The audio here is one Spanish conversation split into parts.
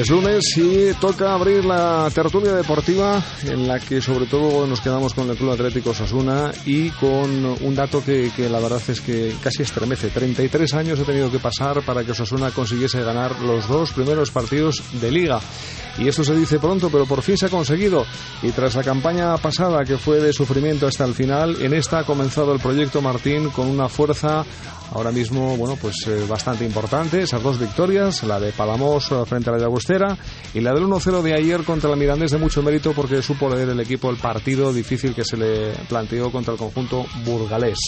Es lunes y toca abrir la tertulia deportiva en la que sobre todo nos quedamos con el Club Atlético Sasuna y con un dato que, que la verdad es que casi estremece. 33 años ha tenido que pasar para que Sasuna consiguiese ganar los dos primeros partidos de liga. Y esto se dice pronto, pero por fin se ha conseguido. Y tras la campaña pasada, que fue de sufrimiento hasta el final, en esta ha comenzado el proyecto Martín con una fuerza ahora mismo, bueno, pues eh, bastante importante. Esas dos victorias, la de Palamos eh, frente a la Llagostera y la del 1-0 de ayer contra el Mirandés de mucho mérito porque supo leer el equipo el partido difícil que se le planteó contra el conjunto burgalés.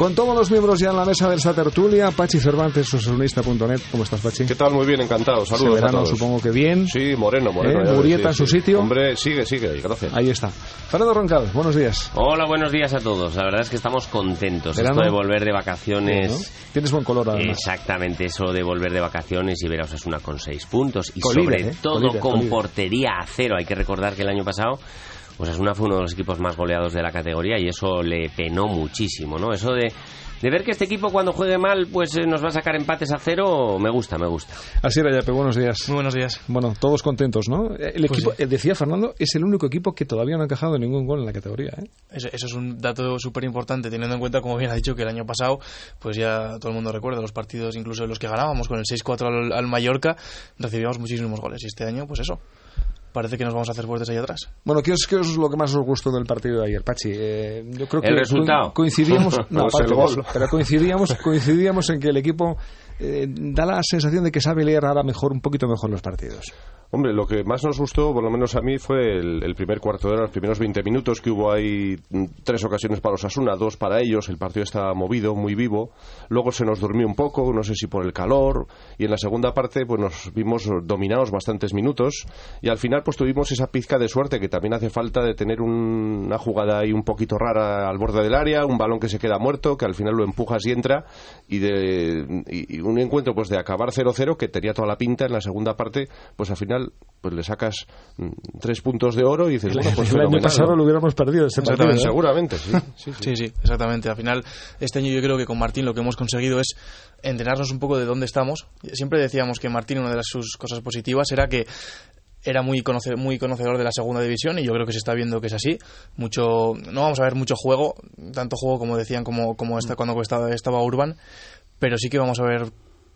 Con todos los miembros ya en la mesa de esa tertulia, Pachi Cervantes, sosunista.net. ¿Cómo estás, Pachi? ¿Qué tal? Muy bien, encantado. Saludos a verano todos. supongo que bien. Sí, Moreno, Moreno. ¿Eh? en su sí. sitio. Hombre, sigue, sigue, gracias. Ahí está. Fernando Roncal, buenos días. Hola, buenos días a todos. La verdad es que estamos contentos. Verano. Esto de volver de vacaciones. ¿no? Tienes buen color además. Exactamente, eso de volver de vacaciones y ver a Osasuna con seis puntos y sobre ¿eh? todo con portería a cero. Hay que recordar que el año pasado Osasuna fue uno de los equipos más goleados de la categoría y eso le penó muchísimo, ¿no? Eso de, de ver que este equipo cuando juegue mal pues eh, nos va a sacar empates a cero, me gusta, me gusta. Así era, Yape, buenos días. Muy buenos días. Bueno, todos contentos, ¿no? El Pues equipo, sí. decía Fernando, es el único equipo que todavía no ha encajado ningún gol en la categoría. ¿eh? Eso, eso es un dato súper importante, teniendo en cuenta, como bien ha dicho, que el año pasado, pues ya todo el mundo recuerda los partidos, incluso los que ganábamos con el 6-4 al, al Mallorca, recibíamos muchísimos goles. Y este año, pues eso, parece que nos vamos a hacer fuertes ahí atrás. Bueno, ¿qué es, qué es lo que más os gustó del partido de ayer, Pachi? Eh, yo creo que El resultado. co- coincidíamos, no, Pues aparte gol. pero coincidíamos, coincidíamos en que el equipo eh, da la sensación de que sabe leer ahora mejor, un poquito mejor los partidos. Hombre, lo que más nos gustó, por lo menos a mí, fue el, el primer cuarto de hora, los primeros 20 minutos, que hubo ahí mm, tres ocasiones para los Asuna, dos para ellos, el partido estaba movido, muy vivo. Luego se nos durmió un poco, no sé si por el calor, y en la segunda parte pues nos vimos dominados bastantes minutos, y al final pues tuvimos esa pizca de suerte que también hace falta de tener un- una jugada ahí un poquito rara al borde del área, un balón que se queda muerto, que al final lo empujas y entra, y, de, y, y un encuentro pues de acabar 0-0, que tenía toda la pinta en la segunda parte, pues al final pues le sacas mm, tres puntos de oro y dices, bueno, pues el año pasado lo hubiéramos perdido partido. ¿eh? Seguramente, sí. sí, sí. Sí, sí, exactamente. Al final, este año yo creo que con Martín lo que hemos conseguido es entrenarnos un poco de dónde estamos. Siempre decíamos que Martín, una de las, sus cosas positivas era que era muy, conoce- muy conocedor de la segunda división y yo creo que se está viendo que es así. Mucho, no vamos a ver mucho juego, tanto juego como decían como, como esta, cuando estaba, estaba Urban, pero sí que vamos a ver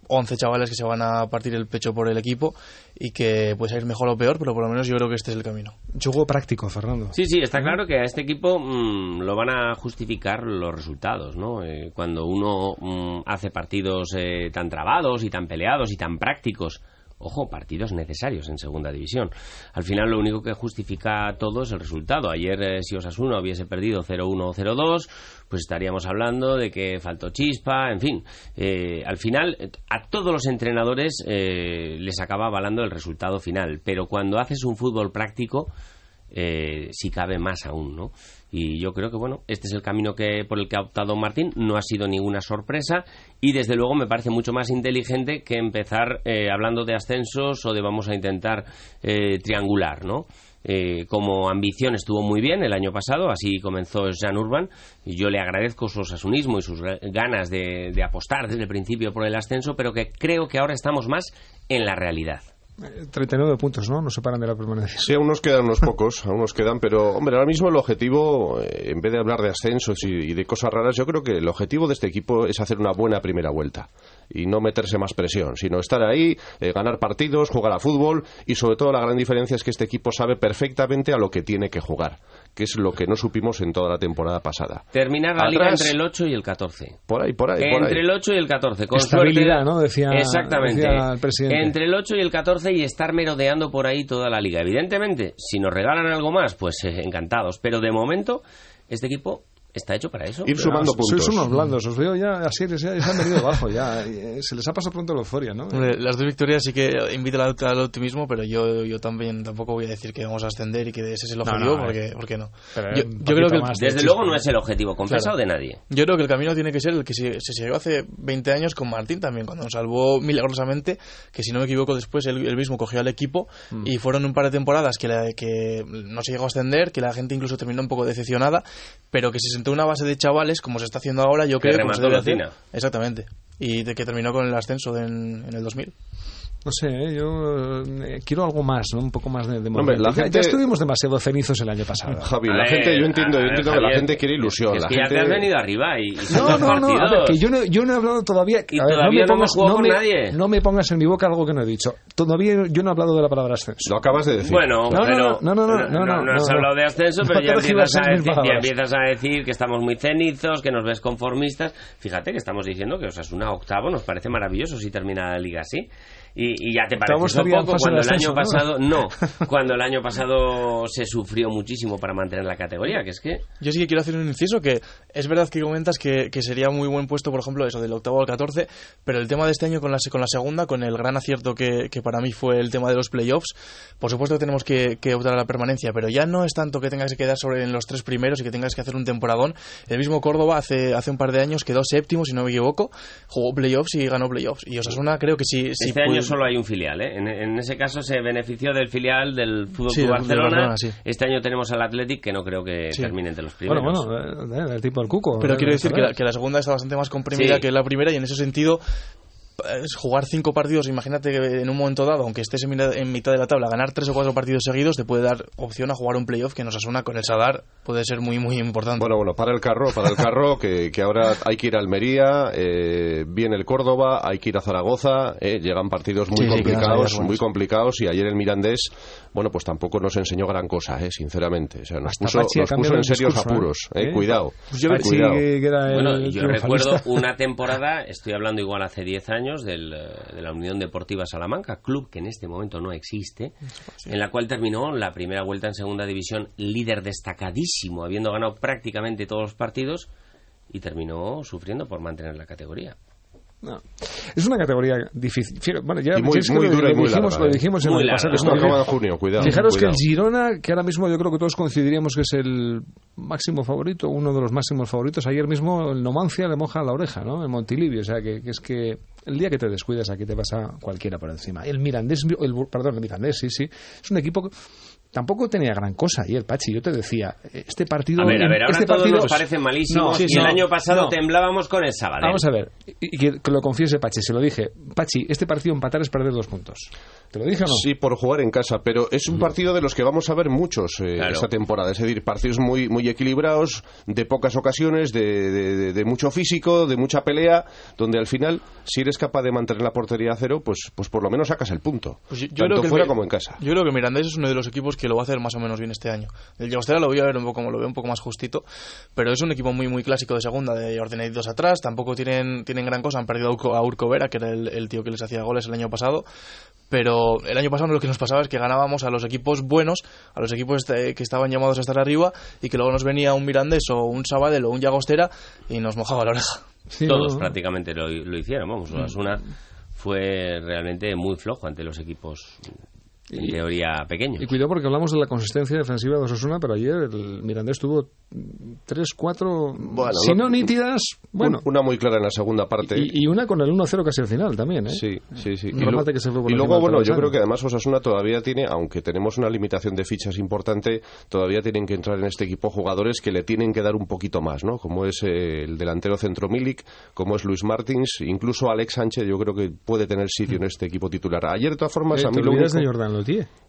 11 chavales que se van a partir el pecho por el equipo y que puede salir mejor o peor, pero por lo menos yo creo que este es el camino. Juego práctico, Fernando. Sí, sí, está claro que a este equipo mm, lo van a justificar los resultados, ¿no? Eh, cuando uno mm, hace partidos eh, tan trabados y tan peleados y tan prácticos, ojo, partidos necesarios en segunda división. Al final lo único que justifica todo es el resultado. Ayer eh, si Osasuna hubiese perdido 0-1 o 0-2, pues estaríamos hablando de que faltó chispa, en fin. Eh, al final a todos los entrenadores eh, les acaba avalando el resultado final, pero cuando haces un fútbol práctico eh, si cabe más aún, ¿no? Y yo creo que, bueno, este es el camino que por el que ha optado Martín, no ha sido ninguna sorpresa y desde luego me parece mucho más inteligente que empezar eh, hablando de ascensos o de vamos a intentar eh, triangular, ¿no? Eh, como ambición estuvo muy bien el año pasado, así comenzó Jean Urban, y yo le agradezco su osasunismo y sus ga- ganas de, de apostar desde el principio por el ascenso, pero que creo que ahora estamos más en la realidad. Eh, 39 puntos, ¿no? Nos separan de la permanencia. Sí, aún nos quedan unos pocos, aún nos quedan, pero hombre, ahora mismo el objetivo, eh, en vez de hablar de ascensos y, y de cosas raras, yo creo que el objetivo de este equipo es hacer una buena primera vuelta y no meterse más presión, sino estar ahí, eh, ganar partidos, jugar a fútbol y sobre todo la gran diferencia es que este equipo sabe perfectamente a lo que tiene que jugar, que es lo que no supimos en toda la temporada pasada. Terminar la liga Atrás- entre el 8 y el 14. Por ahí, por ahí, por ahí. Entre el 8 y el 14, con Estabilidad, suerte. ¿no? Decía- Exactamente. decía el presidente. Entre el 8 y el 14 y estar merodeando por ahí toda la liga. Evidentemente, si nos regalan algo más, pues eh, encantados. Pero de momento, este equipo está hecho para eso. Ir sumando Ah, puntos. Sois unos blandos, os veo ya así, ya, ya se han venido abajo, ya. y, eh, Se les ha pasado pronto la euforia, ¿no? Hombre, las dos victorias sí que invitan al, al optimismo, pero yo, yo también tampoco voy a decir que vamos a ascender y que ese es el objetivo, no, porque, porque no. Yo, yo creo que el, más de Desde luego no es el objetivo confesado de nadie. yo creo que el camino tiene que ser el que se, se siguió hace 20 años con Martín también, cuando nos salvó milagrosamente, que si no me equivoco después él, él mismo cogió al equipo y fueron un par de temporadas que, la- que no se llegó a ascender, que la gente incluso terminó un poco decepcionada, pero que se una base de chavales, como se está haciendo ahora, yo Que creo que se debe hacer. Exactamente. Y de que terminó con el ascenso en, en el 2000. No sé, ¿eh? yo eh, quiero algo más, ¿no? Un poco más de, de Hombre, la ya, gente- ya estuvimos demasiado cenizos el año pasado. Javi, la ver, gente, yo entiendo, a yo ver, entiendo que la Javier, gente quiere ilusión. Es la que ya gente... te has venido arriba y, y No, no, no, a ver, que yo no, yo no he hablado todavía. Y a ver, todavía me no hemos pongas, jugado con me, nadie. no me pongas en mi boca algo que no he dicho. Todavía yo no he hablado de la palabra ascenso. Lo acabas de decir. Bueno, No, no, pero no, no, no, no, no, has no. hablado de ascenso, No pero ya empiezas, a decir, ya empiezas a decir que estamos muy cenizos, que nos ves conformistas. Fíjate que estamos diciendo que Osasuna octavo nos parece maravilloso si termina la liga así. Y, y ya te parece un poco cuando el año pasado no cuando el año pasado se sufrió muchísimo para mantener la categoría que es que Yo sí que quiero hacer un inciso que es verdad que comentas que, que sería muy buen puesto, por ejemplo, eso del octavo al 14, pero el tema de este año con la, con la segunda, con el gran acierto que, que para mí fue el tema de los playoffs, por supuesto que tenemos que, que optar a la permanencia, pero ya no es tanto que tengas que quedar sobre en los tres primeros y que tengas que hacer un temporadón. El mismo Córdoba hace, hace un par de años quedó séptimo, si no me equivoco, jugó playoffs y ganó playoffs. Y Osasuna creo que sí este año solo hay un filial ¿eh? en, en ese caso se benefició del filial del Fútbol Sí, Club Barcelona, Barcelona, sí. este año tenemos al Athletic que no creo que Sí. termine entre los Bueno, primeros bueno, eh, eh, el tipo del cuco. Pero eh, quiero decir que la, que la segunda está bastante más comprimida Sí. que la primera y en ese sentido jugar cinco partidos, imagínate que en un momento dado, aunque estés en mitad, de la tabla, ganar tres o cuatro partidos seguidos te puede dar opción a jugar un playoff que nos asuna con el Sadar, puede ser muy muy importante. Bueno, bueno, para el carro, para el carro, que, que ahora hay que ir a Almería, eh, viene el Córdoba, hay que ir a Zaragoza, eh, llegan partidos muy Sí, complicados, muy complicados, y ayer el Mirandés, bueno, pues tampoco nos enseñó gran cosa, eh, sinceramente. O sea, nos Hasta puso, Pachi nos puso en serios discurso, apuros, eh, ¿Eh? cuidado, Pues yo cuidado. sí que era el Bueno, yo triunfalista. recuerdo una temporada, estoy hablando igual hace 10 años, del, eh, de la Unión Deportiva Salamanca, club que en este momento no existe, en la cual terminó la primera vuelta en segunda división líder destacadísimo, habiendo ganado prácticamente todos los partidos y terminó sufriendo por mantener la categoría. No. Es una categoría difícil. Fíjate, Bueno, ya Y muy- es que muy lo, dura y muy dijimos, larga, lo ¿eh? dijimos en Muy el larga. pasado. Junio, cuidado. Fijaros que el. Girona, que ahora mismo yo creo que todos coincidiríamos que es el máximo favorito, uno de los máximos favoritos, ayer mismo el Nomancia le moja la oreja, ¿no? El Montilivio, o sea, que, que es que el día que te descuidas aquí te pasa cualquiera por encima. El Mirandés, el, perdón, el Mirandés, sí, sí, es un equipo tampoco tenía gran cosa ayer, Pachi, yo te decía, este partido... A ver, a ver, ahora este todos partido, nos parecen malísimos No, sí, y el año pasado no. temblábamos con el Sabadell. Vamos a ver, y y que, que lo confiese Pachi, se lo dije. Pachi, este partido empatar es perder dos puntos. ¿Te lo dije o no? Sí, por jugar en casa, pero es un partido de los que vamos a ver muchos eh, Claro. esta temporada. Es decir, partidos muy, muy equilibrados, de pocas ocasiones, de, de- de- de mucho físico, de mucha pelea, donde al final, si eres capaz de mantener la portería a cero, pues, pues por lo menos sacas el punto. Pues yo, yo tanto creo que el fuera como en casa. Yo creo que el Mirandés es uno de los equipos que lo va a hacer más o menos bien este año. El Llagostera lo voy a ver un poco como lo veo un poco más justito, pero es un equipo muy muy clásico de segunda, de ordenaditos atrás, tampoco tienen, tienen gran cosa, han perdido a Urco, Vera, que era el, el tío que les hacía goles el año pasado, pero el año pasado lo que nos pasaba es que ganábamos a los equipos buenos, a los equipos este- que estaban llamados a estar arriba, y que luego nos venía un Mirandés o un Sabadell o un Llagostera y nos mojaba la oreja. Sí, Todos no, no. prácticamente lo, lo hicieron, vamos, Osasuna fue realmente muy flojo ante los equipos en Y- teoría pequeños. Y cuidado porque hablamos de la consistencia defensiva de Osasuna, pero ayer el Mirandés tuvo tres, cuatro, Bueno, si no- nítidas, bueno, Un- una muy clara en la segunda parte. y, y una con el 1-0 casi al final también, ¿eh? Sí, sí, sí. Y, lo- remate que se fue por y encima luego, bueno, yo creo que además Osasuna todavía tiene, aunque tenemos una limitación de fichas importante, todavía tienen que entrar en este equipo jugadores que le tienen que dar un poquito más, ¿no? Como es eh, el delantero centro Milik, como es Luis Martins, incluso Alex Sánchez, yo creo que puede tener sitio en este equipo titular. Ayer, de todas formas, Eh, a mí lo único... de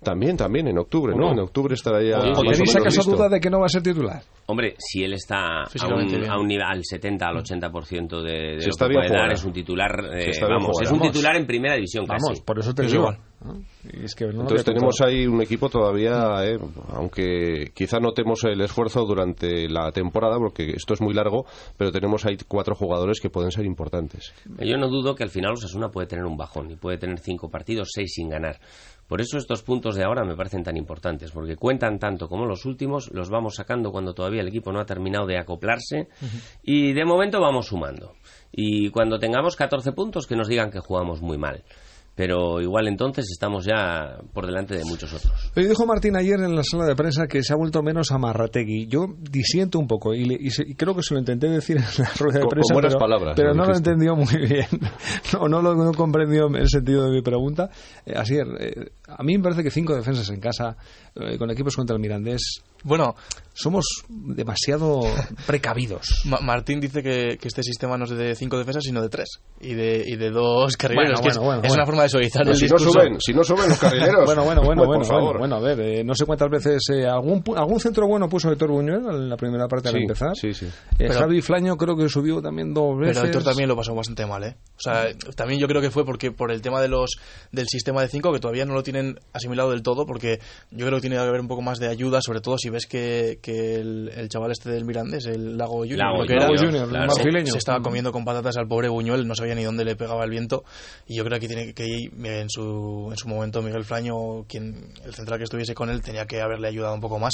También, también, en octubre, ¿O ¿no? no? En octubre estará ya... O ¿O tenéis acaso duda de que no va a ser titular? Hombre, si él está a un, a un nivel, al 70, al 80% de, de Si lo que puede dar, es un titular, eh, Si vamos, es un titular en primera división casi. Vamos, por eso te digo. igual. ¿no? Y es que no lo Entonces tenemos ahí un equipo todavía, eh, aunque quizá notemos el esfuerzo durante la temporada, porque esto es muy largo, pero tenemos ahí cuatro jugadores que pueden ser importantes. Yo no dudo que al final Osasuna puede tener un bajón y puede tener cinco partidos, seis sin ganar. Por eso estos puntos de ahora me parecen tan importantes, porque cuentan tanto como los últimos, los vamos sacando cuando todavía el equipo no ha terminado de acoplarse y de momento vamos sumando. Y cuando tengamos 14 puntos que nos digan que jugamos muy mal. Pero igual entonces estamos ya por delante de muchos otros. Oye, dijo Martín ayer en la sala de prensa que se ha vuelto menos amarrategui. Yo disiento un poco y, le- y se- y creo que se lo intenté decir en la rueda de Con- con prensa, buenas pero, palabras, pero no lo entendió muy bien. No, no lo no comprendió el sentido de mi pregunta. Eh, así, eh, a mí me parece que cinco defensas en casa, eh, con equipos contra el Mirandés, Bueno, somos demasiado precavidos. Ma- Martín dice que, que este sistema no es de cinco defensas, sino de tres. Y de, y de dos carrileros. Bueno, que es- bueno, bueno, es, bueno. una forma de suavizar el si no suben, si no suben los carrileros. Bueno, bueno, bueno, Pues, bueno, por favor. bueno, bueno, a ver, eh, no sé cuántas veces eh, algún pu- algún centro bueno puso Héctor Buñuel en la primera parte al empezar. sí, sí. Eh, Pero- Javi Flaño creo que subió también dos veces. Pero Héctor también lo pasó bastante mal, ¿eh? O sea, también yo creo que fue porque por el tema de los del sistema de 5 que todavía no lo tienen asimilado del todo, porque yo creo que tiene que haber un poco más de ayuda, sobre todo si ves que, que el, el chaval este del Mirandés, el Lago Junior, Lago lo que era, Lago Junior, claro. se, estaba comiendo con patatas al pobre Buñuel, no sabía ni dónde le pegaba el viento, y yo creo que tiene que ir en su, en su momento Miguel Flaño, quien el central que estuviese con él, tenía que haberle ayudado un poco más.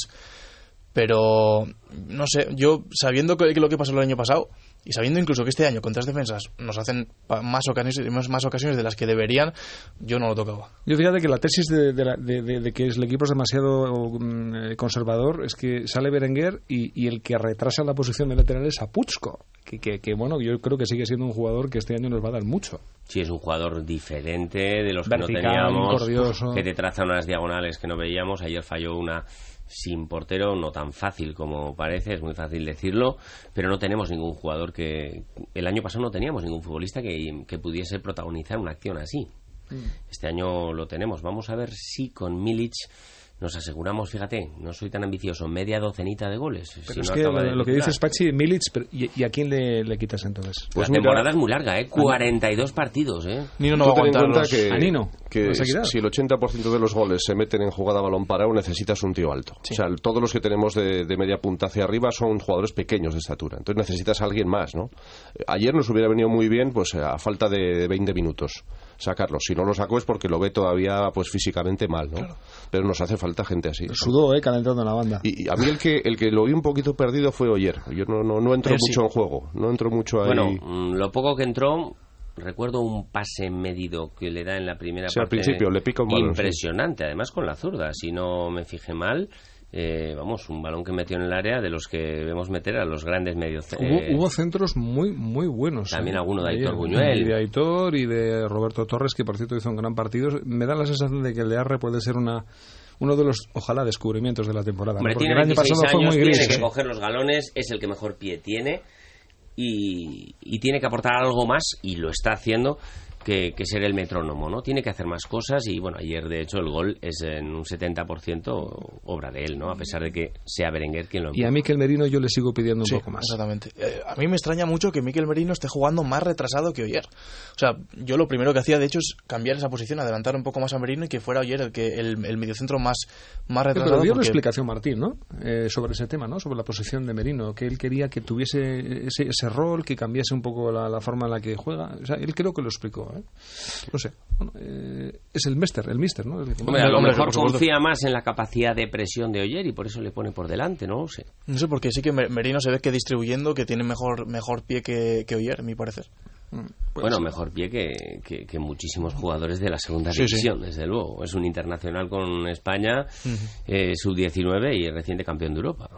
Pero no sé, yo sabiendo que, que lo que pasó el año pasado y sabiendo incluso que este año con tres defensas nos hacen más ocasiones, más, más ocasiones de las que deberían, yo no lo tocaba. Yo fíjate que la tesis de, de la- de- de- de que el equipo es demasiado mm, eh, conservador es que sale Berenguer y, y el que retrasa la posición de lateral es Apuzco, que, que, que, bueno, yo creo que sigue siendo un jugador que este año nos va a dar mucho. Sí, es un jugador diferente de los que no teníamos, cordioso. que te traza unas diagonales que no veíamos. Ayer falló una sin portero, no tan fácil como parece, es muy fácil decirlo, pero no tenemos ningún jugador que... El año pasado no teníamos ningún futbolista que, que pudiese protagonizar una acción así. Este año lo tenemos. Vamos a ver si con Milic nos aseguramos, fíjate, no soy tan ambicioso, media docenita de goles. Si Pero es no que lo, que dices, Pachi, Milic, pero- y, y a quién le, le quitas entonces? Pues la mira- temporada es muy larga, ¿eh? 42 partidos, ¿eh? Nino no va a aguantar los- que, a Nino, que si el 80% de los goles se meten en jugada balón parado, necesitas un tío alto. O sea, todos los que tenemos de, de media punta hacia arriba son jugadores pequeños de estatura. Entonces necesitas a alguien más, ¿no? Ayer nos hubiera venido muy bien, pues a falta de 20 minutos sacarlo. Si no lo sacó es porque lo ve todavía, pues físicamente mal, ¿no? Pero nos hace falta gente así. Sudó, eh, calentando en la banda. Y, y a mí el que el que lo vi un poquito perdido fue Oyer. Yo no, no, no entro sí. mucho en juego. No entro mucho ahí. Bueno, mm, lo poco que entró, recuerdo un pase medido que le da en la primera Sí, al parte. principio, le pica un balón, sí. Impresionante, además con la zurda. Si no me fijé mal, eh, vamos, un balón que metió en el área de los que debemos meter a los grandes medios. Hubo, hubo centros muy muy buenos. También eh, alguno de. Aitor Buñuel. Y de Aitor y de Roberto Torres, que por cierto hizo un gran partido. Me da la sensación de que el de Arre puede ser una uno de los, ojalá, descubrimientos de la temporada. ¿no? Hombre, Porque tiene el año 26 pasado fue años, muy gris. tiene que coger los galones, es el que mejor pie tiene y, y tiene que aportar algo más y lo está haciendo que, que ser el metrónomo, ¿no? Tiene que hacer más cosas y bueno, ayer de hecho el gol es en un 70% obra de él, ¿no? A pesar de que sea Berenguer quien lo Y a. Miquel Merino yo le sigo pidiendo un Sí, poco más. Exactamente. Eh, a mí me extraña mucho que Miquel Merino esté jugando más retrasado que Oyer. O sea, yo lo primero que hacía, de hecho, es cambiar esa posición, adelantar un poco más a Merino y que fuera Oyer el, que, el, el mediocentro más, más retrasado. Pero dio una explicación Martín, ¿no? Eh, sobre ese tema, ¿no? Sobre la posición de Merino, que él quería que tuviese ese, ese rol, que cambiase un poco la, la forma en la que juega. O sea, él creo que lo explicó, ¿eh? No sé. Bueno, eh, es el mister, el mister, ¿no? El que- Hombre, a lo mejor confía más en la capacidad de presión de Oyer y por eso le pone por delante, no sé. No sé, porque sí que Mer- Merino se ve que distribuyendo, que tiene mejor, mejor pie que, que Oyer, a mi parecer. Pues bueno, sí. mejor pie que, que- que muchísimos jugadores de la segunda Sí, sí. división, desde luego. Es un internacional con España, eh, sub-19 y reciente campeón de Europa.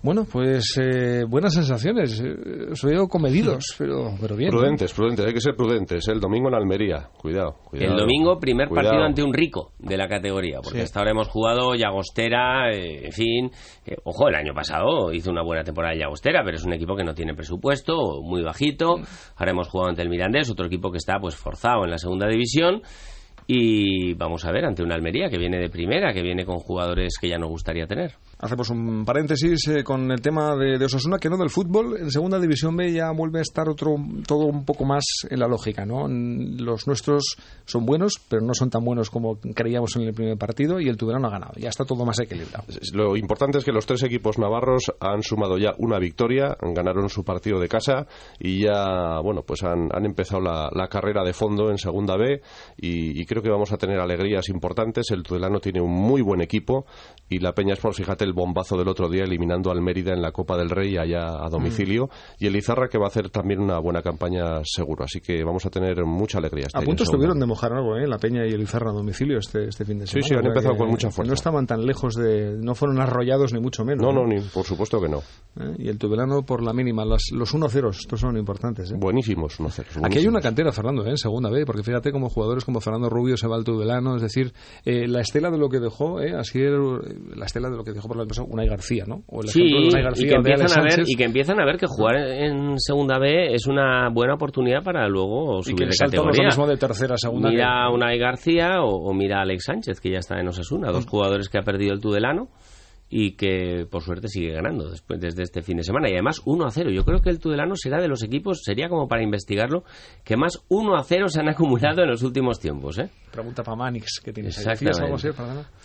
Bueno, pues eh, buenas sensaciones. Eh, os veo comedidos, pero, pero bien. Prudentes, prudentes, hay que ser prudentes. El domingo en Almería, cuidado. cuidado. El domingo, primer Cuidado. partido ante un rico de la categoría, porque Sí. hasta ahora hemos jugado Llagostera, eh, en fin. eh, ojo, el año pasado hizo una buena temporada de Llagostera, pero es un equipo que no tiene presupuesto, muy bajito. Ahora hemos jugado ante el Mirandés, otro equipo que está pues forzado en la segunda división. Y vamos a ver ante una Almería que viene de primera, que viene con jugadores que ya nos gustaría tener. Hacemos un paréntesis eh, con el tema de, de Osasuna, que no del fútbol. En segunda división B ya vuelve a estar otro, todo un poco más en la lógica, ¿no? Los nuestros son buenos, pero no son tan buenos como creíamos en el primer partido y el Tudelano ha ganado. Ya está todo más equilibrado. Lo importante es que los tres equipos navarros han sumado ya una victoria, ganaron su partido de casa y ya, bueno, pues han, empezado la, la carrera de fondo en Segunda B y, y creo que vamos a tener alegrías importantes. El Tudelano tiene un muy buen equipo y la Peña Sport, fíjate el bombazo del otro día eliminando al Mérida en la Copa del Rey allá a domicilio y el Izarra que va a hacer también una buena campaña seguro. Así que vamos a tener mucha alegría. este A punto estuvieron de mojar algo, ¿eh? La Peña y el Izarra a domicilio este, este fin de Sí, semana. sí, han O sea empezado con mucha fuerza. No estaban tan lejos de... No fueron arrollados ni mucho menos. No, no, ni, por supuesto que no. ¿Eh? Y el Tudelano por la mínima. Los, los 1-0, estos son importantes, ¿eh? Buenísimos, no sé. Aquí hay una cantera, Fernando, ¿eh? en segunda B, porque fíjate como jugadores como Fernando Rubio se va al Tudelano, es decir, eh, la estela de lo que dejó, ¿eh? así era, la estela de lo que dejó por lo que pasó Unai García, ¿no? O el Sí, ejemplo de Unai García y que, empiezan a ver, y que empiezan a ver que jugar en segunda B es una buena oportunidad para luego y subir que el de es lo categoría. mismo de tercera a segunda. Mira a Unai García o, o mira a Alex Sánchez, que ya está en Osasuna, Mm. dos jugadores que ha perdido el Tudelano y que por suerte sigue ganando después desde este fin de semana y además 1 a 0. Yo creo que el Tudelano será de los equipos, sería como para investigarlo, que más 1 a 0 se han acumulado en los últimos tiempos, ¿eh? Pregunta para Manix, que tienes. Exactamente.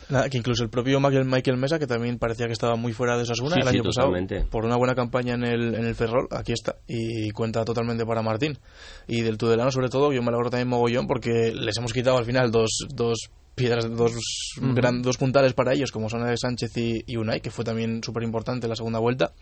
Nada, que incluso el propio Michael, Michael Mesa, que también parecía que estaba muy fuera de Osasuna Sí, el sí, año pasado, por una buena campaña en el, en el Ferrol, aquí está, y cuenta totalmente para Martín. Y del Tudelano, sobre todo, yo me alegro también mogollón porque les hemos quitado al final dos, dos piedras, dos, gran- dos puntales para ellos, como son Alex Sánchez y, y Unai, que fue también súper importante la segunda vuelta,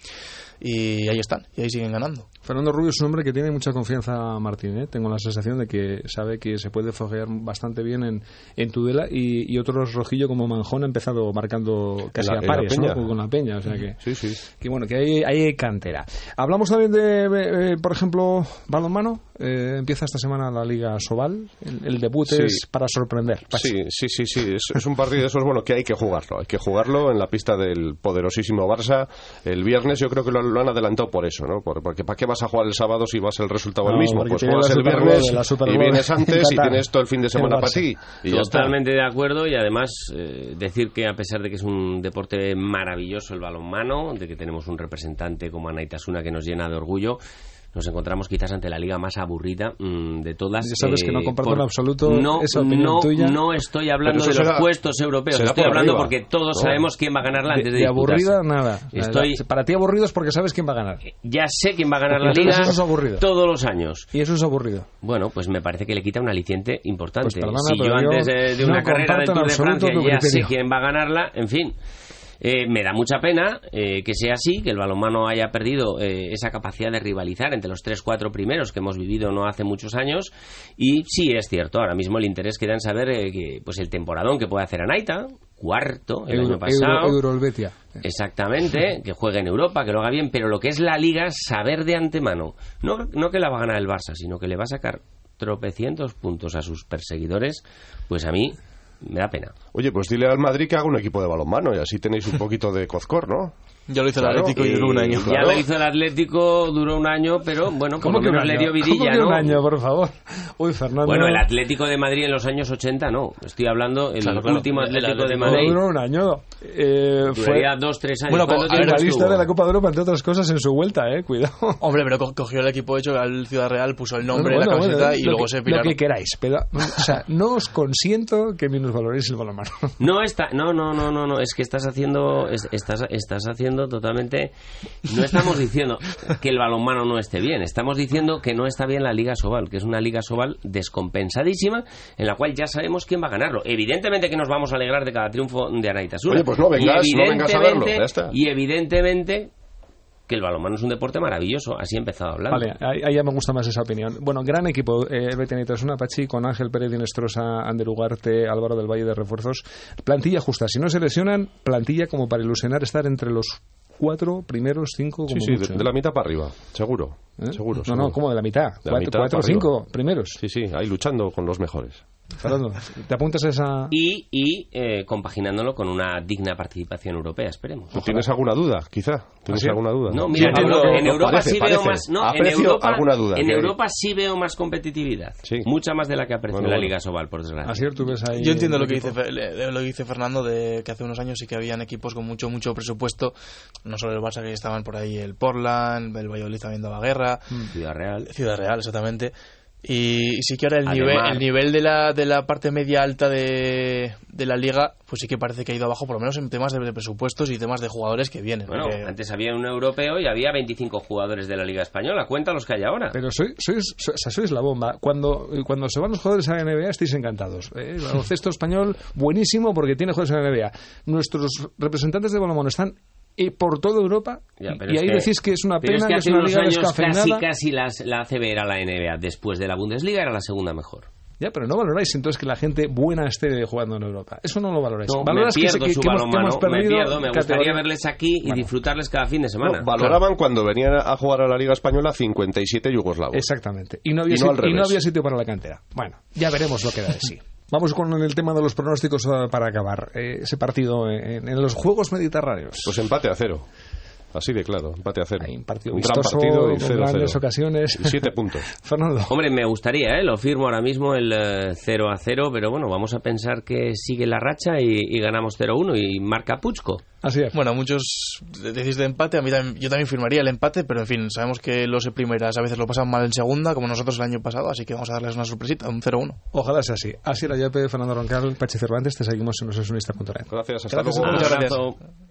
y ahí están, y ahí siguen ganando. Fernando Rubio es un hombre que tiene mucha confianza, Martín. ¿eh? Tengo la sensación de que sabe que se puede foguear bastante bien en, en Tudela y, y otros rojillo como Manjón ha empezado marcando casi la- a pares con la peña. O sea que, Sí, sí. que bueno, que hay, hay cantera. Hablamos también de, eh, por ejemplo, balonmano. Eh, empieza esta semana la Liga Sobal. El, el debut Sí. es para sorprender. Sí, sí, sí, sí. Es, es un partido de esos, bueno, que hay que jugarlo. Hay que jugarlo en la pista del poderosísimo Barça. El viernes yo creo que lo, lo han adelantado por eso, ¿no? Por- porque ¿para qué vas a jugar el sábado si vas el resultado el mismo? Pues juegas el viernes y vienes en antes y tienes todo el fin de semana para ti. Y. Totalmente de acuerdo y además eh, decir que a pesar de que es un deporte maravilloso el balonmano, de que tenemos un representante como Anaitasuna que nos llena de orgullo, nos encontramos quizás ante la liga más aburrida mm, de todas. Ya sabes que no comparto en absoluto no, esa opinión no, tuya. no estoy hablando de los puestos europeos, estoy por hablando arriba. porque todos No. sabemos quién va a ganar la De, antes de, de aburrida, nada. Estoy- Para ti aburrido es porque sabes quién va a ganar. Ya sé quién va a ganar la liga eso es aburrido. todos los años. Y eso es aburrido. Bueno, pues me parece que le quita un aliciente importante. Pues perdona, si yo antes de, de no una carrera del Tour de Francia ya sé quién va a ganarla, en fin. Eh, me da mucha pena eh, que sea así, que el balonmano haya perdido eh, esa capacidad de rivalizar entre los tres, cuatro primeros que hemos vivido no hace muchos años. Y sí, es cierto, ahora mismo el interés queda en saber eh, que, pues el temporadón que puede hacer Anaita, cuarto el Euro, año pasado. Euro. Exactamente, que juegue en Europa, que lo haga bien, pero lo que es la liga, saber de antemano, no, no que la va a ganar el Barça, sino que le va a sacar tropecientos puntos a sus perseguidores, pues a mí me da pena. Oye, pues dile al Madrid que haga un equipo de balonmano y así tenéis un poquito de cozcor, ¿no? Ya lo hizo Claro, el Atlético y duró un año. Ya lo hizo el Atlético, duró un año, pero bueno, por ¿Cómo lo que menos le dio vidilla, ¿Cómo que ¿no? un año, por favor? Uy, Fernando. Bueno, el Atlético de Madrid en los años 80 no, estoy hablando el Claro, claro. último El Atlético de Atlético No Madrid. duró un año. Eh, fue dos, tres años. Bueno, ¿Cuánto como- tiempo finalista de la Copa de Europa, entre otras cosas, en su vuelta, eh. Cuidado. Hombre, pero co- cogió el equipo hecho al Ciudad Real, puso el nombre, Bueno, la bueno, camiseta bueno, y lo luego que- se Lo piraron. que queráis, pero, o sea, no os consiento que valoréis el balonmano. No está, no, no, no, no, no, es que estás haciendo, es- estás, estás haciendo totalmente, no estamos diciendo que el balonmano no esté bien, estamos diciendo que no está bien la Liga Sobal, que es una Liga Sobal descompensadísima, en la cual ya sabemos quién va a ganarlo. Evidentemente que nos vamos a alegrar de cada triunfo de Anaitasuna. Oye, pues no vengas, no vengas a verlo, ya está. Y evidentemente que el balonmano es un deporte maravilloso, así he empezado hablando. Vale, ahí, ahí ya me gusta más esa opinión. Bueno, gran equipo, eh, el Betenitasuna Pachi, con Ángel Pérez Dinestrosa, Ander Ugarte, Álvaro del Valle de refuerzos. Plantilla justa. Si no se lesionan, plantilla como para ilusionar estar entre los cuatro primeros cinco como Sí, sí, mucho. de, de la mitad para arriba, seguro. ¿Eh? Seguro, No, seguro. no, como de la mitad. De la cuatro, mitad cuatro para arriba. cinco primeros. Sí, sí, ahí luchando con los mejores. Fernando, ¿te apuntas a esa...? Y, y eh, compaginándolo con una digna participación europea, esperemos. ¿Tú ¿Tienes alguna duda, quizá? ¿Tienes ¿Ah, sí? alguna duda? No, mira, Sí, en, no, Europa parece, sí veo parece. más. No, en Europa, alguna duda. en que hay. Europa sí veo más competitividad. Sí. Mucha más de la que aprecio Bueno, en la bueno. Liga Sobal, por desgracia. Así tú ves ahí... Yo entiendo lo que, dice, lo que dice Fernando de que hace unos años sí que habían equipos con mucho, mucho presupuesto. No solo el Barça, que estaban por ahí el Portland, el Valladolid también daba guerra, Ciudad Real. Ciudad Real, exactamente. Y, y sí que ahora el nivel, el nivel de la, de la parte media alta de, de la liga, pues sí que parece que ha ido abajo, por lo menos en temas de, de presupuestos y temas de jugadores que vienen. Bueno, porque- antes había un europeo y había 25 jugadores de la Liga Española. Cuenta los que hay ahora. Pero sois, sois, so- o sea, sois la bomba. Cuando, cuando se van los jugadores a la NBA estáis encantados. ¿eh? El baloncesto español, buenísimo porque tiene jugadores en la NBA. Nuestros representantes de balonmano están eh, por toda Europa Ya, y- y es ahí que- decís que es una pena, es que, que es hace una unos liga años descafeinada. casi, casi las- la ACB era la NBA. Después de la Bundesliga era la segunda mejor. Ya, pero no valoráis entonces que la gente buena esté jugando en Europa. Eso no lo valoráis. No, me Valoras que, pierdo que- su que hemos, me pierdo. Me gustaría categoría. verles aquí y Bueno. disfrutarles cada fin de semana. No, valoraban cuando venían a jugar a la Liga Española 57 yugoslavos. Exactamente. Y no, había Y no y había sitio para la cantera. Bueno, ya veremos lo que da de sí. Vamos con el tema de los pronósticos eh, para acabar. Eh, ese partido en, en los Juegos Mediterráneos. Pues empate a cero. Así de claro, empate a cero. Hay un partido un vistoso, gran partido y cero, grandes cero. ocasiones. Y siete puntos. Fernando. Hombre, me gustaría, ¿eh? lo firmo ahora mismo el eh, 0 a 0, pero bueno, vamos a pensar que sigue la racha y, y ganamos 0-1 y marca Puchco. Así es. Bueno, muchos decís de empate, a mí también, yo también firmaría el empate, pero en fin, sabemos que los de primeras a veces lo pasan mal en segunda, como nosotros el año pasado, así que vamos a darles una sorpresita, un 0-1. Ojalá sea así. Así era Yape, Fernando Roncal, Pachi Cervantes. Te seguimos en nosesunista.net. Gracias, hasta Gracias, luego. Muchas Un gracias. abrazo.